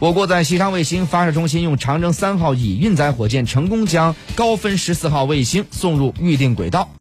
我国在西昌卫星发射中心用长征三号乙运载火箭成功将高分十四号卫星送入预定轨道。